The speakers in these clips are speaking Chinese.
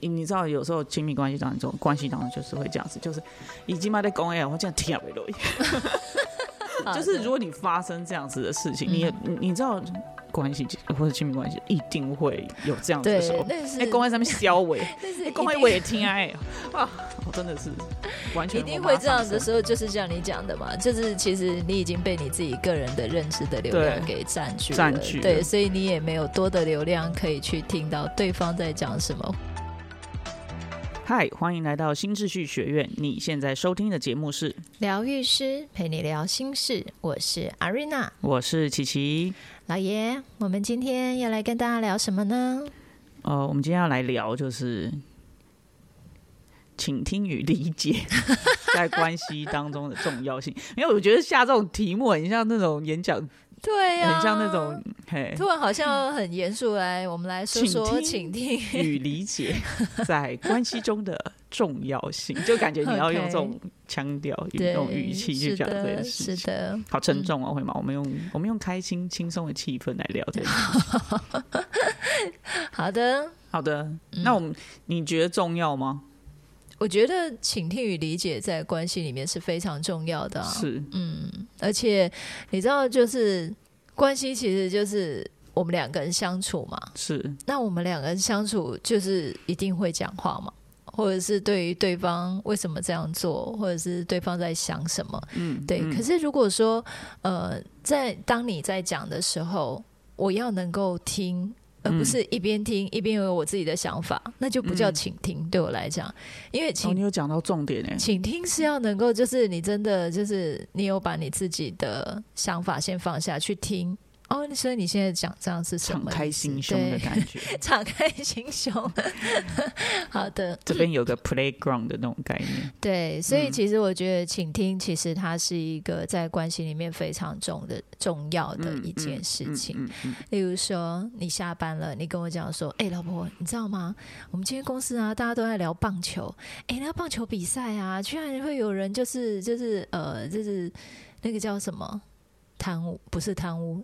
你你知道，有时候亲密关系当中，关系当中就是会这样子，就是已经嘛在公哎，我这样听不落。就是如果你发生这样子的事情，你也你知道。关系或者亲密关系一定会有这样子的时候，哎，公在上面消尾，公在我也听哎啊，真的是完全一定会这样的时候，就是像你讲的嘛，就是其实你已经被你自己个人的认知的流量给占据占据，对，所以你也没有多的流量可以去听到对方在讲什么。嗨，欢迎来到新秩序学院，你现在收听的节目是疗愈师陪你聊心事，我是阿瑞娜，我是琪琪。老爷，我们今天要来跟大家聊什么呢？呃，我们今天要来聊就是倾听与理解 在关系当中的重要性。因为我觉得下这种题目很像那种演讲，对呀，很像那种，嘿，突然好像很严肃。来，我们来说说请听与理解在关系中的重要性，就感觉你要用这种。腔调，用这种语气去讲这件事情，好沉重啊，会吗？我们用我们用开心、轻松的气氛来聊这个。好的，好的。那我们你觉得重要吗？我觉得倾听与理解在关系里面是非常重要的。是，嗯，而且你知道，就是关系其实就是我们两个人相处嘛。是，那我们两个人相处就是一定会讲话嘛。或者是对于对方为什么这样做，或者是对方在想什么，嗯，对。可是如果说，呃，在当你在讲的时候，我要能够听，而不是一边听一边有我自己的想法，那就不叫倾听。对我来讲，因为倾你有讲到重点诶，倾听是要能够，就是你真的就是你有把你自己的想法先放下去听。哦，所以你现在讲这样是？敞开心胸的感觉，敞开心胸。好的，这边有个 playground 的那种概念。对，所以其实我觉得倾听，其实它是一个在关系里面非常重的重要的一件事情。例如说，你下班了，你跟我讲说：“哎，老婆，你知道吗？我们今天公司啊，大家都在聊棒球。哎，那棒球比赛啊，居然会有人就是就是呃，就是那个叫什么贪污？不是贪污。”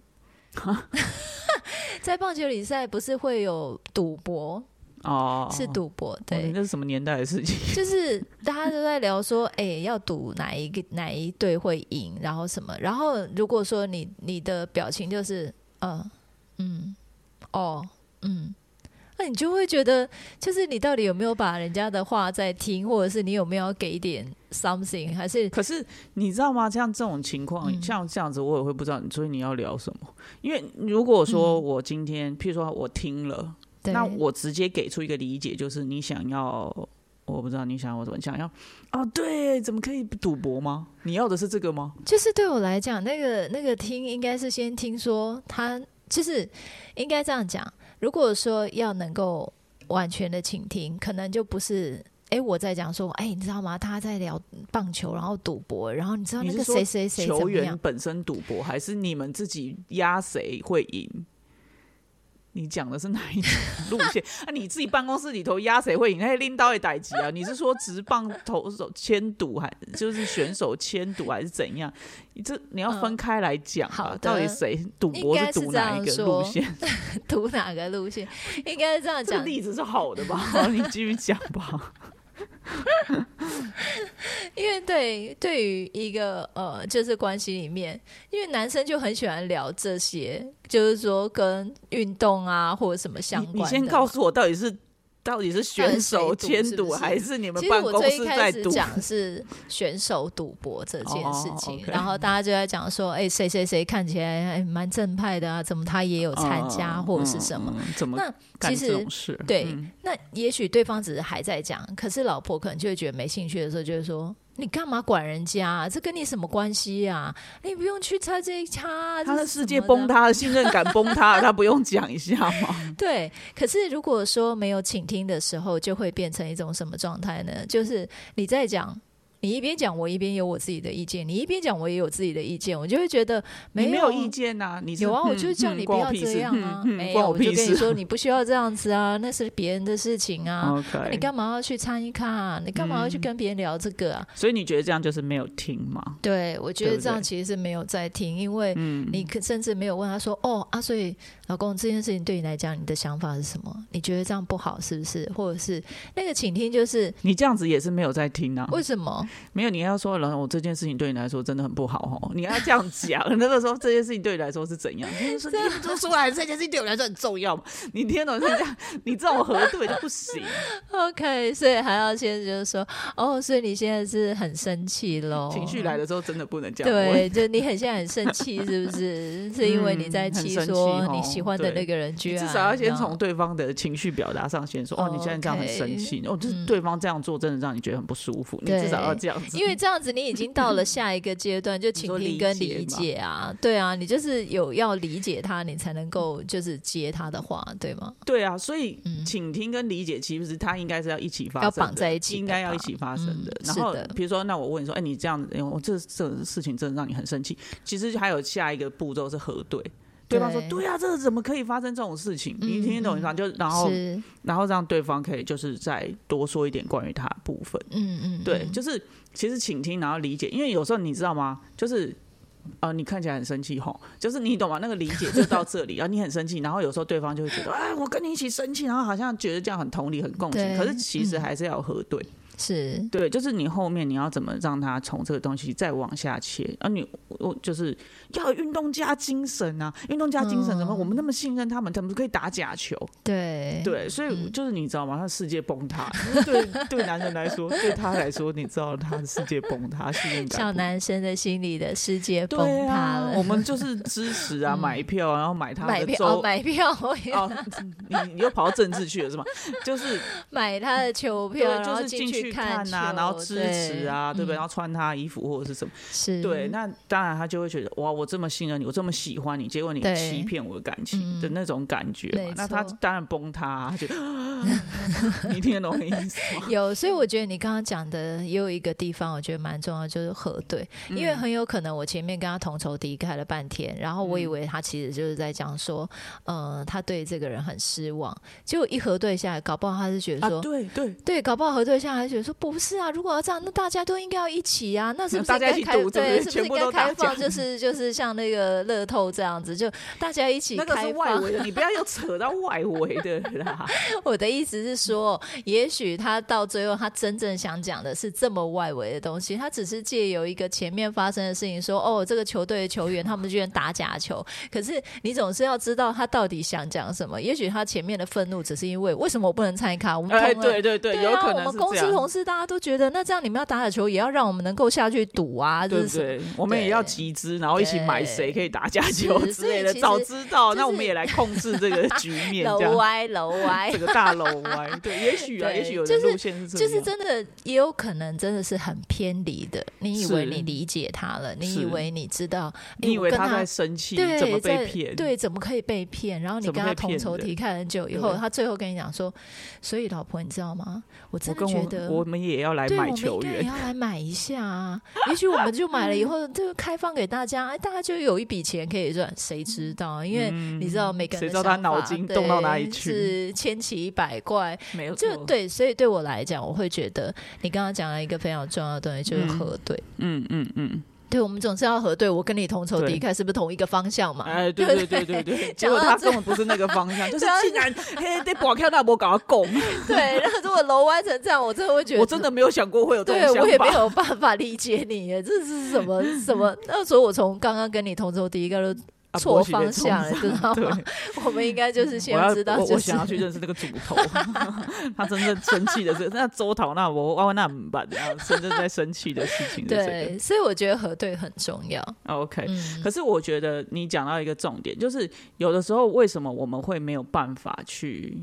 在棒球比赛不是会有赌博哦？是赌博，对，那是什么年代的事情？就是 大家都在聊说，哎，要赌哪一个哪一队会赢，然后什么？然后如果说你你的表情就是，嗯嗯哦嗯。那你就会觉得，就是你到底有没有把人家的话在听，或者是你有没有给点 something？还是可是你知道吗？像这种情况，像这样子，我也会不知道。所以你要聊什么？因为如果说我今天，譬如说我听了，那我直接给出一个理解，就是你想要，我不知道你想要我怎么想要啊，对，怎么可以赌博吗？你要的是这个吗？就是对我来讲，那个那个听应该是先听说他，就是应该这样讲。如果说要能够完全的倾听，可能就不是哎，我在讲说，哎，你知道吗？他在聊棒球，然后赌博，然后你知道那个谁谁谁球员本身赌博，还是你们自己压谁会赢？你讲的是哪一种路线？啊，你自己办公室里头压谁会赢？那拎刀也逮急啊？你是说直棒投手牵赌，还就是选手牵赌，还是怎样？你这你要分开来讲啊！到底谁赌博是赌哪一个路线？赌哪个路线？应该是这样讲。例子是好的吧？你继续讲吧。因为对对于一个呃，就是关系里面，因为男生就很喜欢聊这些，就是说跟运动啊或者什么相关。你先告诉我，到底是到底是选手监赌，还是你们办公室在赌？讲是选手赌博这件事情，然后大家就在讲说，哎，谁谁谁看起来蛮正派的啊？怎么他也有参加或者是什么？怎么？那其实对，那也许对方只是还在讲，可是老婆可能就会觉得没兴趣的时候，就是说。你干嘛管人家？这跟你什么关系呀？你不用去猜这一掐。他的世界崩塌，信任感崩塌，他不用讲一下吗？对。可是如果说没有倾听的时候，就会变成一种什么状态呢？就是你在讲。你一边讲，我一边有我自己的意见；你一边讲，我也有自己的意见。我就会觉得你没有意见呐，你有啊，我嗯就是叫嗯你不要这样啊，嗯嗯没有，我就跟你说，你不需要这样子啊，那是别人的事情啊。你干嘛要去参与看啊？你干嘛要去跟别人聊这个啊？所以你觉得这样就是没有听吗？对，我觉得这样其实是没有在听，因为嗯，你可甚至没有问他说：“哦啊，所以老公这件事情对你来讲，你的想法是什么？你觉得这样不好是不是？或者是那个倾听就是你这样子也是没有在听啊。为什么？没有，你要说，然后我这件事情对你来说真的很不好哦，你要这样讲。那个时候这件事情对你来说是怎样？就是说，你做出来这件事情对我来说很重要嘛？你听懂是这样？你这种核对就不行。OK，所以还要先就是说，哦，所以你现在是很生气喽？情绪来的时候真的不能这样。对，就你很现在很生气，是不是？是因为你在气说你喜欢的那个人居然，你至少要先从对方的情绪表达上先说，哦，你现在这样很生气，哦，就是对方这样做真的让你觉得很不舒服，你至少要这样子。因为这样子，你已经到了下一个阶段，就 倾听跟理解啊，对啊，你就是有要理解他，你才能够就是接他的话，对吗？对啊，所以嗯倾听跟理解其实他应该是要一起发生，要绑在一起应该要一起发生的。嗯然后的比如说，那我问你说，哎，你这样子，哎我这这事情真的让你很生气，其实还有下一个步骤是核对。对方说：“对呀啊，这个怎么可以发生这种事情？嗯你听得懂意思吗？就然后是，然后让对方可以就是再多说一点关于他的部分。嗯嗯，对，嗯就是其实倾听，然后理解，因为有时候你知道吗？就是呃，你看起来很生气吼，就是你懂吗？那个理解就到这里，然 后你很生气，然后有时候对方就会觉得，哎，我跟你一起生气，然后好像觉得这样很同理、很共情，可是其实嗯还是要核对。是，对，就是你后面你要怎么让他从这个东西再往下切，啊你我就是要运动加精神啊，运动加精神怎么？嗯我们那么信任他们，他们可以打假球，对对，所以嗯就是你知道吗？他世界崩塌，对对男人来说，对他来说，你知道他的世界崩塌，信任感小男生的心里的世界崩塌了，，啊我们就是支持啊，嗯买票啊，然后买他的买票哦，买票，你你又跑到政治去了是吗？就是买他的球票，，然后就是进去看球啊，然后支持啊，对不对？嗯然后穿他衣服或者是什么，是，对，那当然他就会觉得哇，我这么信任你，我这么喜欢你，结果你欺骗我的感情嗯的那种感觉那他当然崩塌啊，他就 你听得懂我意思吗？有，所以我觉得你刚刚讲的也有一个地方，我觉得蛮重要，就是核对，嗯因为很有可能我前面跟他同仇敌忾了半天，然后我嗯以为他其实就是在讲说，呃，他对这个人很失望，结果一核对下来，搞不好他是觉得啊，说。对对，对，搞不好核对下来觉得说不是啊，如果要这样，那大家都应该要一起啊，那是不是应该开对，是不是应该开放？就是就是像那个乐透这样子，就大家一起那个是开。外围的，你不要又 扯到外围的啦。我的意思是说，也许他到最后，他真正想讲的是这么外围的东西，他只是借由一个前面发生的事情说，哦，这个球队的球员他们居然打假球。可是你总是要知道他到底想讲什么。也许他前面的愤怒只是因为为什么我不能参与卡？我们哎，同了对对对，对啊，有可能我们公是这样。司同事大家都觉得，那这样你们要打打球，也要让我们能够下去赌啊，对不对？我们也要集资，然后一起买谁可以打假球之类的。早知道，那我们也来控制这个局面，楼歪楼歪这。个大楼歪。对，也许啊，也许有的就是路线是这就是。真的，也有可能真的是很偏离的。你以为你理解他了，你以为你知道，你以为他在生气，对怎么被骗？对，怎么可以被骗？然后你跟他同仇敌忾很久以后，他最后跟你讲说：“所以老婆，你知道吗？我我真的跟觉得我我们也要来买球员也。要来买一下啊！也许我们就买了以后，这个开放给大家，哎，大家就有一笔钱可以赚，谁知道？因为你知道每个人知道他脑筋动到哪里对去是千奇百怪。没有，就对，所以对我来讲，我会觉得你刚刚讲了一个非常重要的东西，就是嗯核对。嗯嗯嗯，对，我们总是要核对，我跟你同仇对敌忾，是不是同一个方向嘛？哎，对对对对对对，结果他这根本不是那个方向，就是竟然嘿，得保票那波搞到拱，对。然后如果楼歪成这样，我真的会觉得，我真的没有想过会有这对种想我也没。有办法理解你，这是什么什么？那所以，我从刚刚跟你同仇敌忾错方向了，知道吗？我们应该就是先知道，我就是我想要去认识那个主头 他真正生气的是那周桃那我哇那怎办？然后真正在生气的事情。对，所以我觉得核对很重要。OK，嗯，可是我觉得你讲到一个重点，就是有的时候为什么我们会没有办法去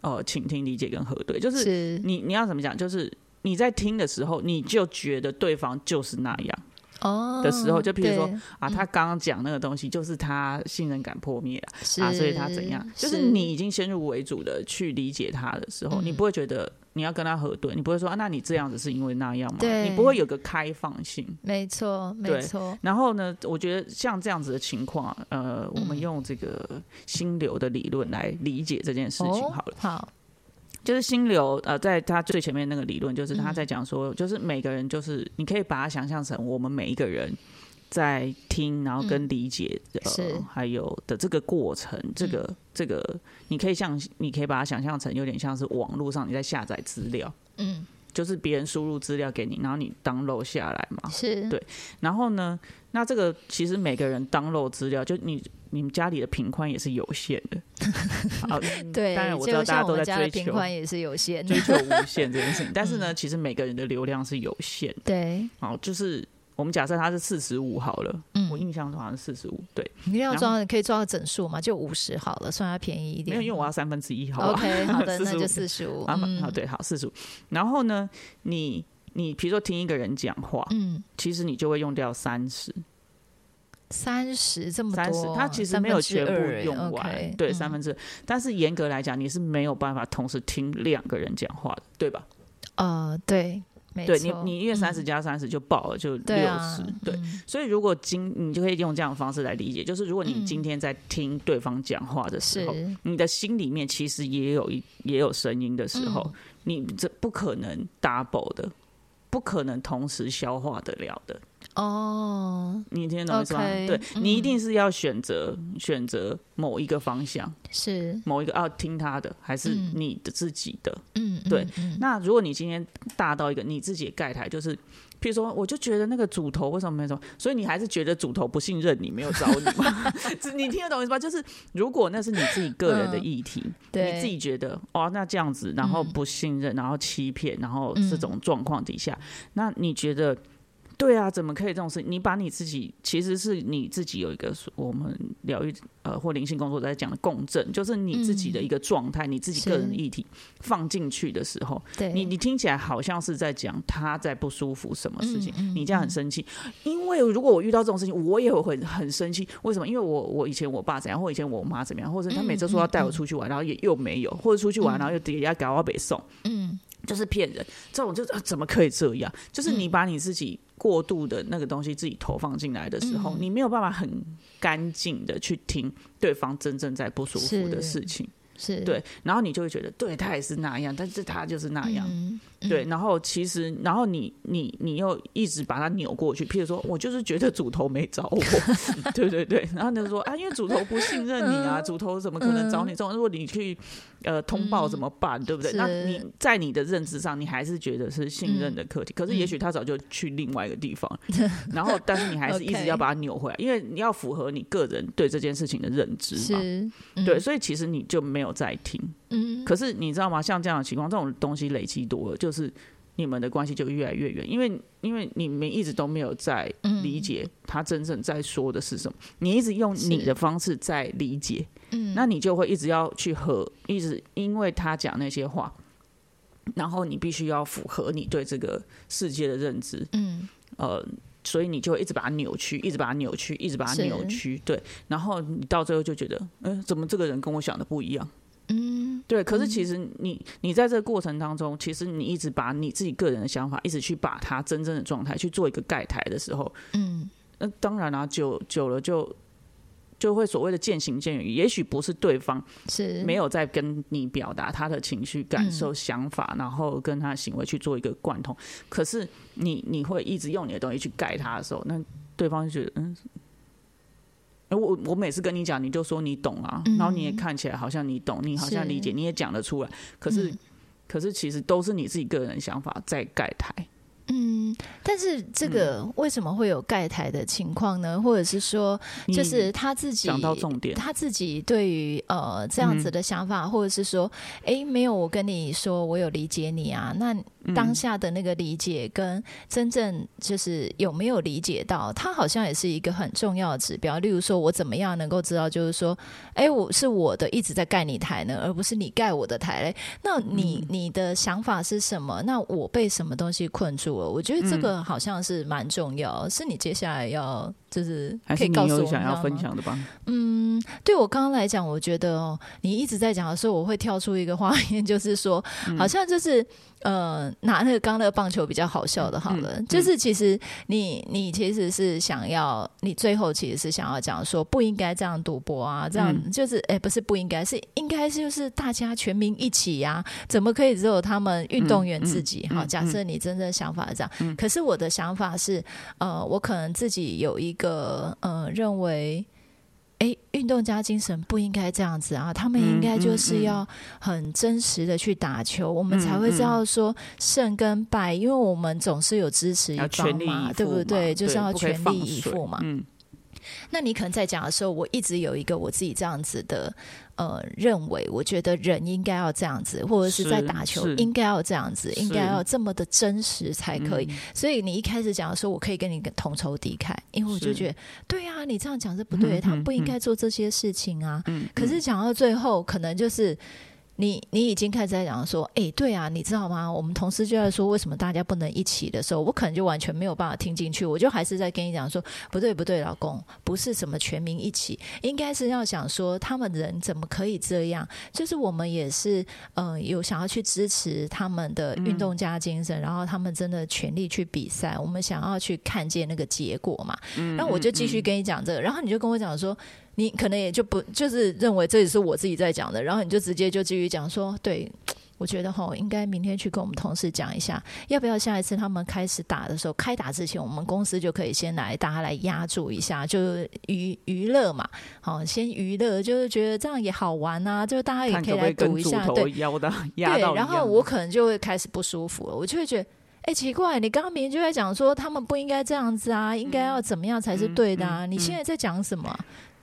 呃倾听、理解跟核对，就是是你你要怎么讲？就是你在听的时候，你就觉得对方就是那样哦的时候就譬如说啊，他刚刚讲那个东西，就是他信任感破灭了啊，所以他怎样？就是你已经先入为主的去理解他的时候，嗯你不会觉得你要跟他核对，你不会说啊，那你这样子是因为那样吗？对你不会有个开放性。没错，没错，然后呢，我觉得像这样子的情况，呃，我们嗯用这个心流的理论来理解这件事情好了。哦、好，就是心流，呃，在他最前面那个理论，就是他嗯在讲说，就是每个人，就是你可以把它想象成我们每一个人在听，然后跟理解，是。呃，还有的这个过程，这个这个，你可以像，你可以把它想象成有点像是网络上你在下载资料，嗯，就是别人输入资料给你，然后你 download 下来嘛，是，对。然后呢，那这个其实每个人 download 资料，就你你们家里的频宽也是有限的，好，嗯对，当然我知道大家都在追求频宽也是有限。的追，求无限这件事情，但是嗯。呢，其实每个人的流量是有限的。对，好，就是我们假设它是四十五好了，嗯。我印象中好像是四十五，对，你一定要然抓，可以抓到整数嘛，就五十好了，算它便宜一点。没有，因为我要三分之一，好吧 OK，好的，那就四十五。啊，嗯。好，对，好，四十五。然后呢，你你比如说听一个人讲话，嗯，其实你就会用掉三十，三十这么三十多，，它其实没有全部用完对，嗯三分之二。但是严格来讲，你是没有办法同时听两个人讲话的，对吧？呃，对，没对你，你因为三十嗯加三十就爆了，就六十，，对。嗯所以，如果今你就可以用这样的方式来理解，就是如果你嗯今天在听对方讲话的时候，是你的心里面其实也有一也有声音的时候，嗯你这不可能 double 的，不可能同时消化得了的。哦，你听得懂我意思吗 OK，对嗯你一定是要选择选择某一个方向，是，某一个要听他的，还是嗯你的自己的。嗯，对嗯，嗯那如果你今天大到一个你自己的盖台，就是，譬如说，我就觉得那个主头为什么没有？所以你还是觉得主头不信任你，没有找你吗？只 你听得懂意思吧？就是如果那是你自己个人的议题，对你自己觉得哦，那这样子，然后嗯不信任，然后欺骗，然后嗯这种状况底下，那你觉得？对啊，怎么可以这种事？你把你自己其实是你自己有一个我们疗愈呃或灵性工作者在讲的共振，就是你自己的一个状态，你自己个人的议题放进去的时候，对，你你听起来好像是在讲他在不舒服什么事情，嗯嗯你这样很生气。因为如果我遇到这种事情，我也会很很生气。为什么？因为我我以前我爸怎样，或以前我妈怎么样，或者他每次说要带我出去玩，然后也又没有，或者出去玩，嗯然后又底下搞我北送，嗯，就是骗人。这种就怎么可以这样？就是你把你自己过度的那个东西自己投放进来的时候，嗯你没有办法很干净的去听对方真正在不舒服的事情。是，对，然后你就会觉得，对他也是那样，但是他就是那样。嗯，嗯。对，，然后其实，然后你你你又一直把它扭过去，譬如说，我就是觉得主头没找我，对对对，然后他就说啊，因为主头不信任你嗯啊，主头怎么可能找你？这种？如果你去呃通报怎么办？对不对？那你在你的认知上，你还是觉得是信任的课题，可是也许他早就去另外一个地方，然后但是你还是一直要把它扭回来，因为你要符合你个人对这件事情的认知嘛。是，对，嗯所以其实你就没有在听。嗯，可是你知道吗？像这样的情况，这种东西累积多了，就是你们的关系就越来越远，因为因为你们一直都没有在嗯。理解他真正在说的是什么，你一直用你的方式在理解，嗯，那你就会一直要去和，一直因为他讲那些话，然后你必须要符合你对这个世界的认知，嗯，呃。所以你就会一直把它扭曲，一直把它扭曲，一直把它扭曲，对。然后你到最后就觉得，嗯、怎么这个人跟我想的不一样？嗯，对，可是其实你你在这个过程当中，其实你一直把你自己个人的想法，一直去把它真正的状态去做一个盖台的时候，嗯，那当然啦、久久了就就会所谓的渐行渐远。也许不是对方是没有在跟你表达他的情绪、感受、想法，然后跟他的行为去做一个贯通，可是你你会一直用你的东西去盖他的时候，那对方就觉得嗯。哎我我每次跟你讲，你就说你懂啊，嗯然后你也看起来好像你懂，你好像理解，你也讲得出来，可是、嗯可是其实都是你自己个人想法在盖台。嗯，但是这个为什么会有盖台的情况呢？或者是说，就是他自己讲到重点，他自己对于呃这样子的想法，或者是说，哎，没有我跟你说我有理解你啊，那嗯当下的那个理解跟真正就是有没有理解到，它好像也是一个很重要的指标。例如说，我怎么样能够知道，就是说，哎，我是我的一直在盖你台呢，而不是你盖我的台嘞？那你、嗯你的想法是什么？那我被什么东西困住了？我觉得这个好像是蛮重要，是你接下来要就是还是你可以告诉我有想要分享的吧？嗯，对我刚刚来讲，我觉得哦，你一直在讲的时候，我会跳出一个画面，就是说，嗯。好像就是呃，拿那个刚刚那个棒球比较好笑的，好了，嗯就是其实你你其实是想要，你最后其实是想要讲说不应该这样赌博啊，这样、嗯。就是哎、不是不应该，是应该就是大家全民一起呀、怎么可以只有他们运动员自己？好、嗯嗯。假设你真正想法是这样，可是我的想法是，呃，我可能自己有一个呃认为。哎，运动家精神不应该这样子啊！他们应该就是要很真实的去打球，我们才会知道说胜跟败，因为我们总是有支持一方嘛，赴对不对？就是要全力以赴嘛。嗯，那你可能在讲的时候，我一直有一个我自己这样子的呃认为，我觉得人应该要这样子，或者是在打球应该要这样子，应该要这么的真实才可以。嗯所以你一开始讲的时候，我可以跟你同仇敌忾，因为我就觉得，对啊，你这样讲是不对他们不应嗯该做这些事情啊。嗯可是讲到最后，可能就是。你你已经开始在讲说，哎、对啊，你知道吗？我们同事就在说，为什么大家不能一起的时候，我可能就完全没有办法听进去，我就还是在跟你讲说，不对不对，老公，不是什么全民一起，应该是要想说，他们人怎么可以这样？就是我们也是，呃，有想要去支持他们的运动家精神，然后他们真的全力去比赛，我们想要去看见那个结果嘛。那我就继续跟你讲这个，然后你就跟我讲说。你可能也就不就是认为这也是我自己在讲的，然后你就直接就继续讲说，对我觉得哈，应该明天去跟我们同事讲一下，要不要下一次他们开始打的时候，开打之前，我们公司就可以先来大家来压住一下，就是娱娱乐嘛，好，先娱乐，就是觉得这样也好玩啊，就是大家也可以来赌一下，对压到压对，然后我可能就会开始不舒服了，我就会觉得。哎、奇怪，你刚刚明明就在讲说他们不应该这样子啊，应该要怎么样才是对的啊？嗯嗯你现在在讲什么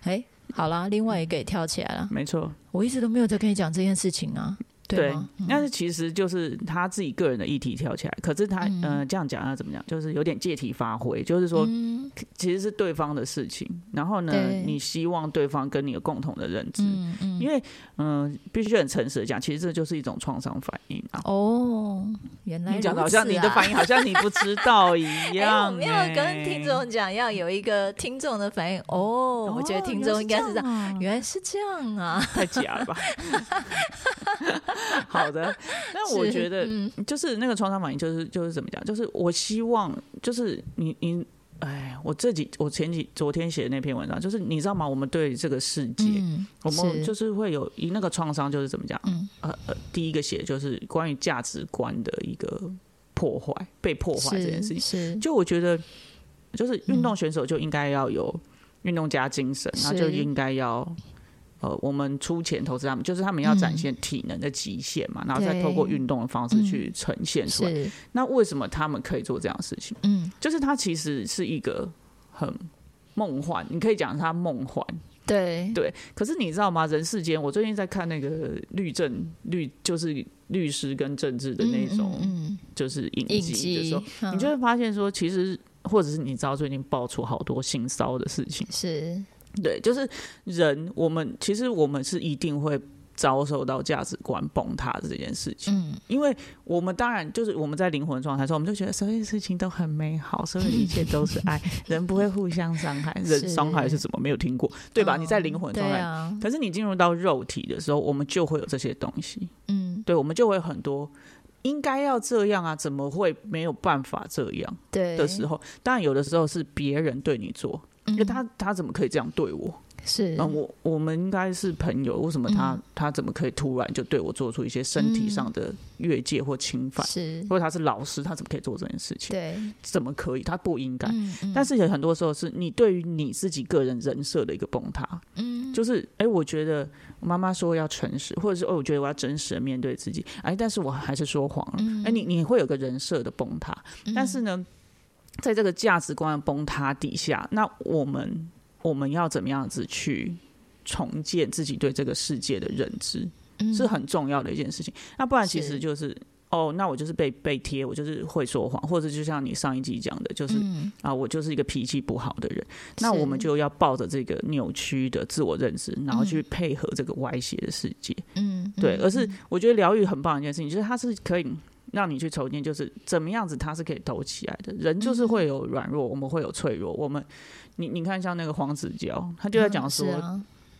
啊？哎、好啦，另外一个也跳起来了。没错，我一直都没有在跟你讲这件事情啊，对但是其实就是他自己个人的议题跳起来，可是他嗯呃这样讲要怎么讲，就是有点借题发挥，就是说嗯其实是对方的事情，然后呢，你希望对方跟你有共同的认知，嗯嗯，因为嗯、呃必须很诚实的讲，其实这就是一种创伤反应啊。哦，原来你讲的好像你的反应应好像你不知道一 哎，样、我没有跟听众讲，要有一个听众的反应。哦，我觉得听众应该是这样，样，原来是这样啊。太假了吧？好的，那我觉得嗯就是那个创伤反应，就是就是怎么讲？就是我希望，就是你你，哎，我这几我前几昨天写的那篇文章，就是你知道吗？我们对这个世界，嗯，我们就是是会有一那个创伤，就是怎么讲？嗯呃呃，第一个写就是关于价值观的一个破坏，被破坏这件事情。是就我觉得，就是运动选手就应该要有运动家精神，是那就应该要。呃，我们出钱投资他们，就是他们要展现体能的极限嘛，然后再透过运动的方式去呈现出来。是那为什么他们可以做这样的事情？嗯，就是它其实是一个很梦幻，你可以讲它梦幻，对对。可是你知道吗？人世间，我最近在看那个律政律，就是律师跟政治的那种，嗯就是影影集的集时候，，嗯你就会发现说，其实或者是你知道最近爆出好多性骚的事情，是对，就是人，我们其实我们是一定会遭受到价值观崩塌的这件事情，嗯因为我们当然就是我们在灵魂状态的时候，我们就觉得所有事情都很美好，所有一切都是爱，人不会互相伤害，人伤害是怎么没有听过，对吧？嗯你在灵魂状态。啊，可是你进入到肉体的时候，我们就会有这些东西，嗯对，我们就会很多应该要这样啊，怎么会没有办法这样？对的时候，当然有的时候是别人对你做，因为他他怎么可以这样对我？嗯是。那我我们应该是朋友，为什么他、嗯。他怎么可以突然就对我做出一些身体上的越界或侵犯？是。或者他是老师，他怎么可以做这件事情？对，怎么可以？他不应该。但是有很多时候是你对于你自己个人人设的一个崩塌，嗯。嗯。哎、你你会有个人设的崩塌，但是呢，在这个价值观的崩塌底下，那我们我们要怎么样子去重建自己对这个世界的认知，嗯是很重要的一件事情。那不然其实就是。哦，那我就是被被贴，我就是会说谎，或者就像你上一集讲的，就是、嗯啊，我就是一个脾气不好的人。那我们就要抱着这个扭曲的自我认知，然后去配合这个歪斜的世界。嗯对，嗯而是我觉得疗愈很棒的一件事情，就是它是可以让你去筹建，就是怎么样子它是可以抖起来的。人就是会有软弱，我们会有脆弱。我们，你你看，像那个黄子佼，他就在讲说，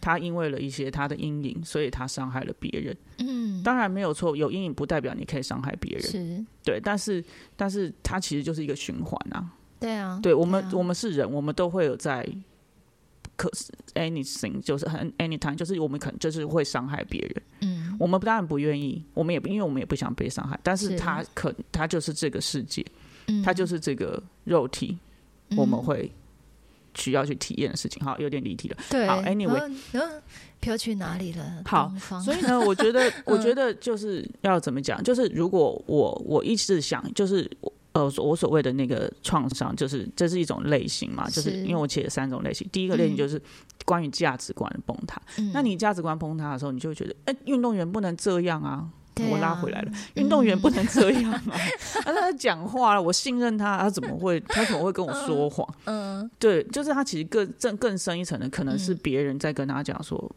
他因为了一些他的阴影，所以他伤害了别人。嗯，当然没有错，有阴影不代表你可以伤害别人。是，对，但是但是它其实就是一个循环啊。对啊，对我们我们是人，我们都会有在。可是 anything 就是很 anytime，就是我们可能就是会伤害别人。嗯，我们当然不愿意，我们也不因为我们也不想被伤害。但是他可他就是这个世界，他就是这个肉体，我们会需要去体验的事情。好，有点离题了。对，好，anyway，飘去哪里了？好，所以呢，我觉得，我觉 得就是要怎么讲？就是如果我我一直想，就是呃，我所谓的那个创伤，就是这是一种类型嘛，就是因为我写了三种类型。第一个类型就是关于价值观的崩塌。那你价值观崩塌的时候，你就会觉得，哎，运动员不能这样啊！我拉回来了，运动员不能这样啊！他在讲话了，我信任他，他怎么会？他怎么会跟我说谎？嗯，对，就是他其实更更更深一层的，可能是别人在跟他讲说，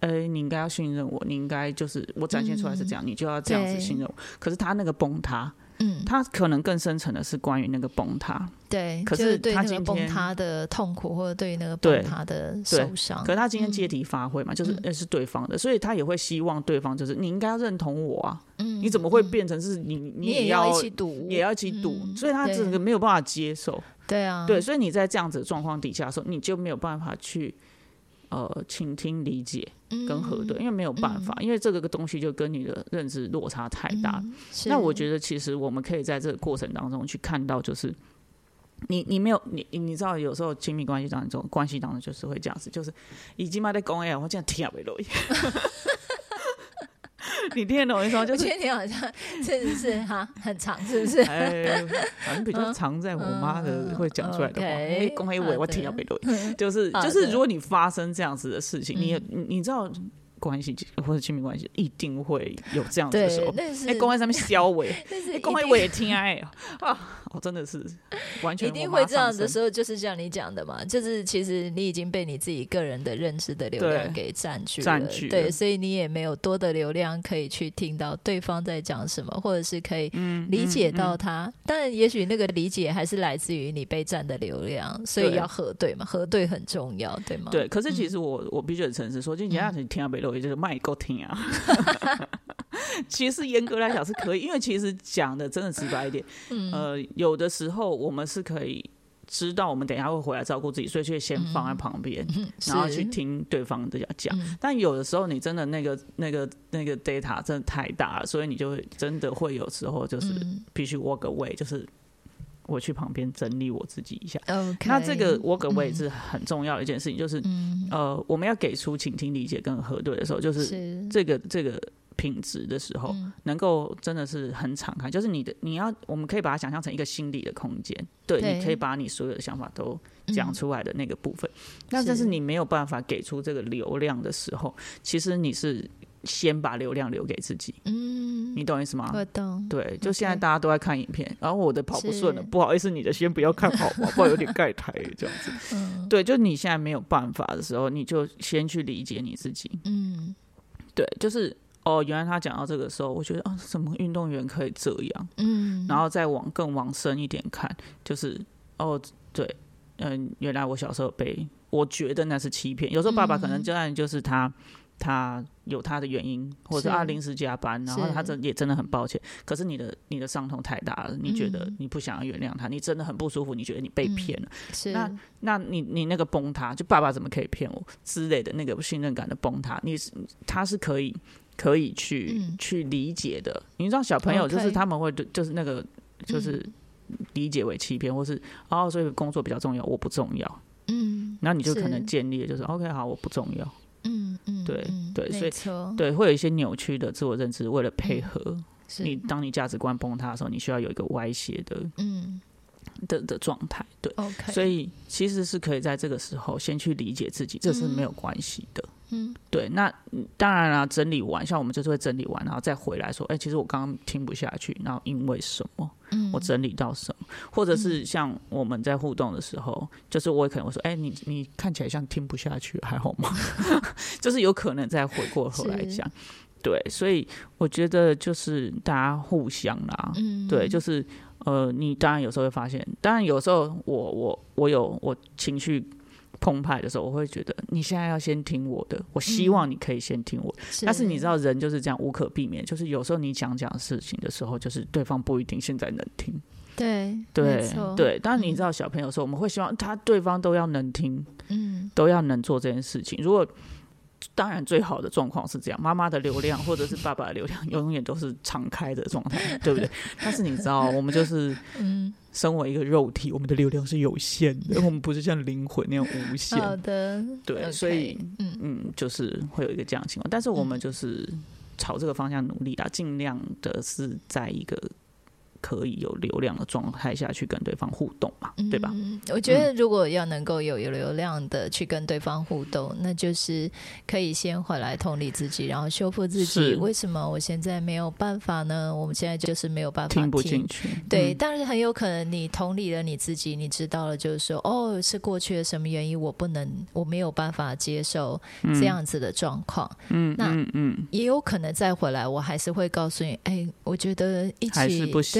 哎，你应该要信任我，你应该就是我展现出来是这样，你就要这样子信任我。可是他那个崩塌。嗯，他可能更深层的是关于那个崩塌，对，可是他今天崩塌的痛苦，或者对于那个崩塌的受伤，可是他今天借题发挥嘛，就是那是对方的，所以他也会希望对方就是你应该要认同我啊，嗯，你怎么会变成是你你也要一起赌，也要一起赌，所以他整个没有办法接受，对啊，对，所以你在这样子的状况底下的时候，你就没有办法去。呃，倾听、理解跟核对，因为没有办法，因为这个个东西就跟你的认知落差太大。那我觉得，其实我们可以在这个过程当中去看到，就是你你没有你你知道，有时候亲密关系当中，关系当中就是会这样子，就是已经嘛在讲哎，我这样听不落。你听得懂意思吗？就是觉得你好像确实是哈很长，是不是？哎，反正比较长，在我妈的会讲出来的话，哎，公黑我我听到被录，就是 就是，如果你发生这样子的事情，你你知道。关系或者亲密关系一定会有这样子的时候，哎，公开上面消委，公开我也听哎啊，我 真的是完全一定会这样的时候，就是像你讲的嘛，就是其实你已经被你自己个人的认知的流量给占据占据，对，所以你也没有多的流量可以去听到对方在讲什么，或者是可以理解到他，但也许那个理解还是来自于你被占的流量，所以要核对嘛，核对很重要，对吗？对，可是其实我我必须很诚实说，就你要你听到被录。就是卖够听啊，其实严格来讲是可以，因为其实讲的真的直白一点，呃，有的时候我们是可以知道，我们等一下会回来照顾自己，所以就先放在旁边，然后去听对方的讲。但有的时候你真的那个那个那个 data 真的太大了，所以你就会真的会有时候就是必须 walk away，就是。我去旁边整理我自己一下。那这个我可谓是很重要的一件事情，就是呃，我们要给出倾听、理解跟核对的时候，就是这个这个品质的时候，能够真的是很敞开。就是你的你要，我们可以把它想象成一个心理的空间，对，你可以把你所有的想法都讲出来的那个部分。那但是你没有办法给出这个流量的时候，其实你是。先把流量留给自己，嗯，你懂意思吗？我懂。对，就现在大家都在看影片，然后我的跑不顺了，不好意思，你的先不要看好吗？不然有点盖台这样子。嗯，对，就你现在没有办法的时候，你就先去理解你自己。嗯，对，就是哦，原来他讲到这个时候，我觉得啊，什么运动员可以这样？嗯，然后再往更往深一点看，就是哦，对，嗯，原来我小时候被，我觉得那是欺骗。有时候爸爸可能就然就是他。他有他的原因，或者啊临时加班，然后他真也真的很抱歉。可是你的你的伤痛太大了，你觉得你不想要原谅他，你真的很不舒服，你觉得你被骗了。是那那你你那个崩塌，就爸爸怎么可以骗我之类的那个信任感的崩塌，你是他是可以可以去去理解的。你知道小朋友就是他们会就是那个就是理解为欺骗，或是哦所以工作比较重要，我不重要。嗯，那你就可能建立就是 OK 好，我不重要。嗯嗯，对对，所以对会有一些扭曲的自我认知，为了配合。你，当你价值观崩塌的时候，你需要有一个歪斜的嗯的的状态，对，OK，所以其实是可以在这个时候先去理解自己，这是没有关系的。嗯，对，那当然了，整理完，像我们就是会整理完，然后再回来说，哎，其实我刚刚听不下去，然后因为什么？嗯，我整理到什么？或者是像我们在互动的时候，就是我也可能会说，哎，你你看起来像听不下去，还好吗？就是有可能再回过头来讲。对，所以我觉得就是大家互相啦，嗯，对，就是呃，你当然有时候会发现，当然有时候我我我有我情绪澎湃的时候，我会觉得你现在要先听我的，我希望你可以先听我。但是你。知道，人就是这样，无可避免，就是有时候你讲讲事情的时候，就是对方不一定现在能听。对对对，当然你知道，小朋友说我们会希望他对方都要能听，嗯，都要能做这件事情。如果当然最好的状况是这样，妈妈的流量或者是爸爸的流量永远都是敞开的状态，对不对？但是你知道，我们就是嗯，身为一个肉体，我们的流量是有限的，我们不是像灵魂那样无限。好的，对，所以嗯嗯，就是会有一个这样的情况，但是我们就是朝这个方向努力啦，尽量的是在一个。可以有流量的状态下去跟对方互动嘛，对吧？我觉得如果要能够有有流量的去跟对方互动，那就是可以先回来同理自己，然后修复自己。为什么我现在没有办法呢？我们现在就是没有办法听不进去。对，但是很有可能你同理了你自己，你知道了，就是说，哦，是过去的什么原因，我不能，我没有办法接受这样子的状况。嗯，那嗯，也有可能再回来，我还是会告诉你，哎，我觉得一起还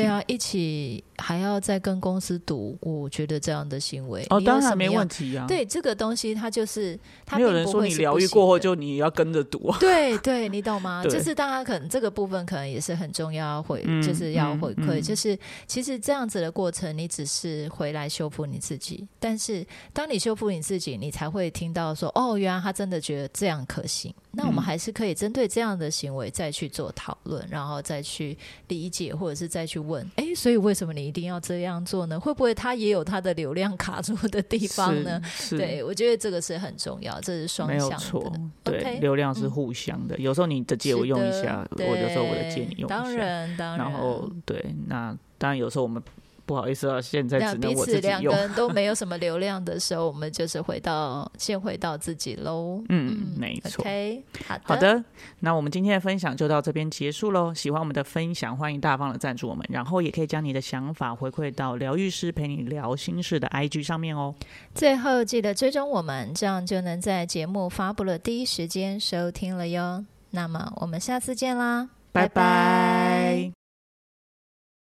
要一起还要再跟公司赌，我觉得这样的行为哦，当然没问题啊。对这个东西，它就是没有人说你疗愈过后就你要跟着赌。对对，你懂吗？就是大家可能这个部分可能也是很重要，回就是要回馈。就是其实这样子的过程，你只是回来修复你自己。但是当你修复你自己，你才会听到说，哦，原来他真的觉得这样可行。那我们还是可以针对这样的行为再去做讨论，然后再去理解，或者是再去问，哎，所以为什么你一定要这样做呢？会不会他也有他的流量卡住的地方呢？对，我觉得这个是很重要，这是双向的。对，流量是互相的，有时候你的借我用一下，我有时候我的借你用一下，当然，当然。然后对，那当然有时候我们。不好意思啊，现在只能我自己两个人都 没有什么流量的时候，我们就是回到先回到自己喽。嗯，没错。OK，好的，那我们今天的分享就到这边结束喽。喜欢我们的分享，欢迎大方的赞助我们，然后也可以将你的想法回馈到疗愈师陪你聊心事的 IG 上面哦。最后记得追踪我们，这样就能在节目发布了第一时间收听了哟。那么我们下次见啦，拜拜。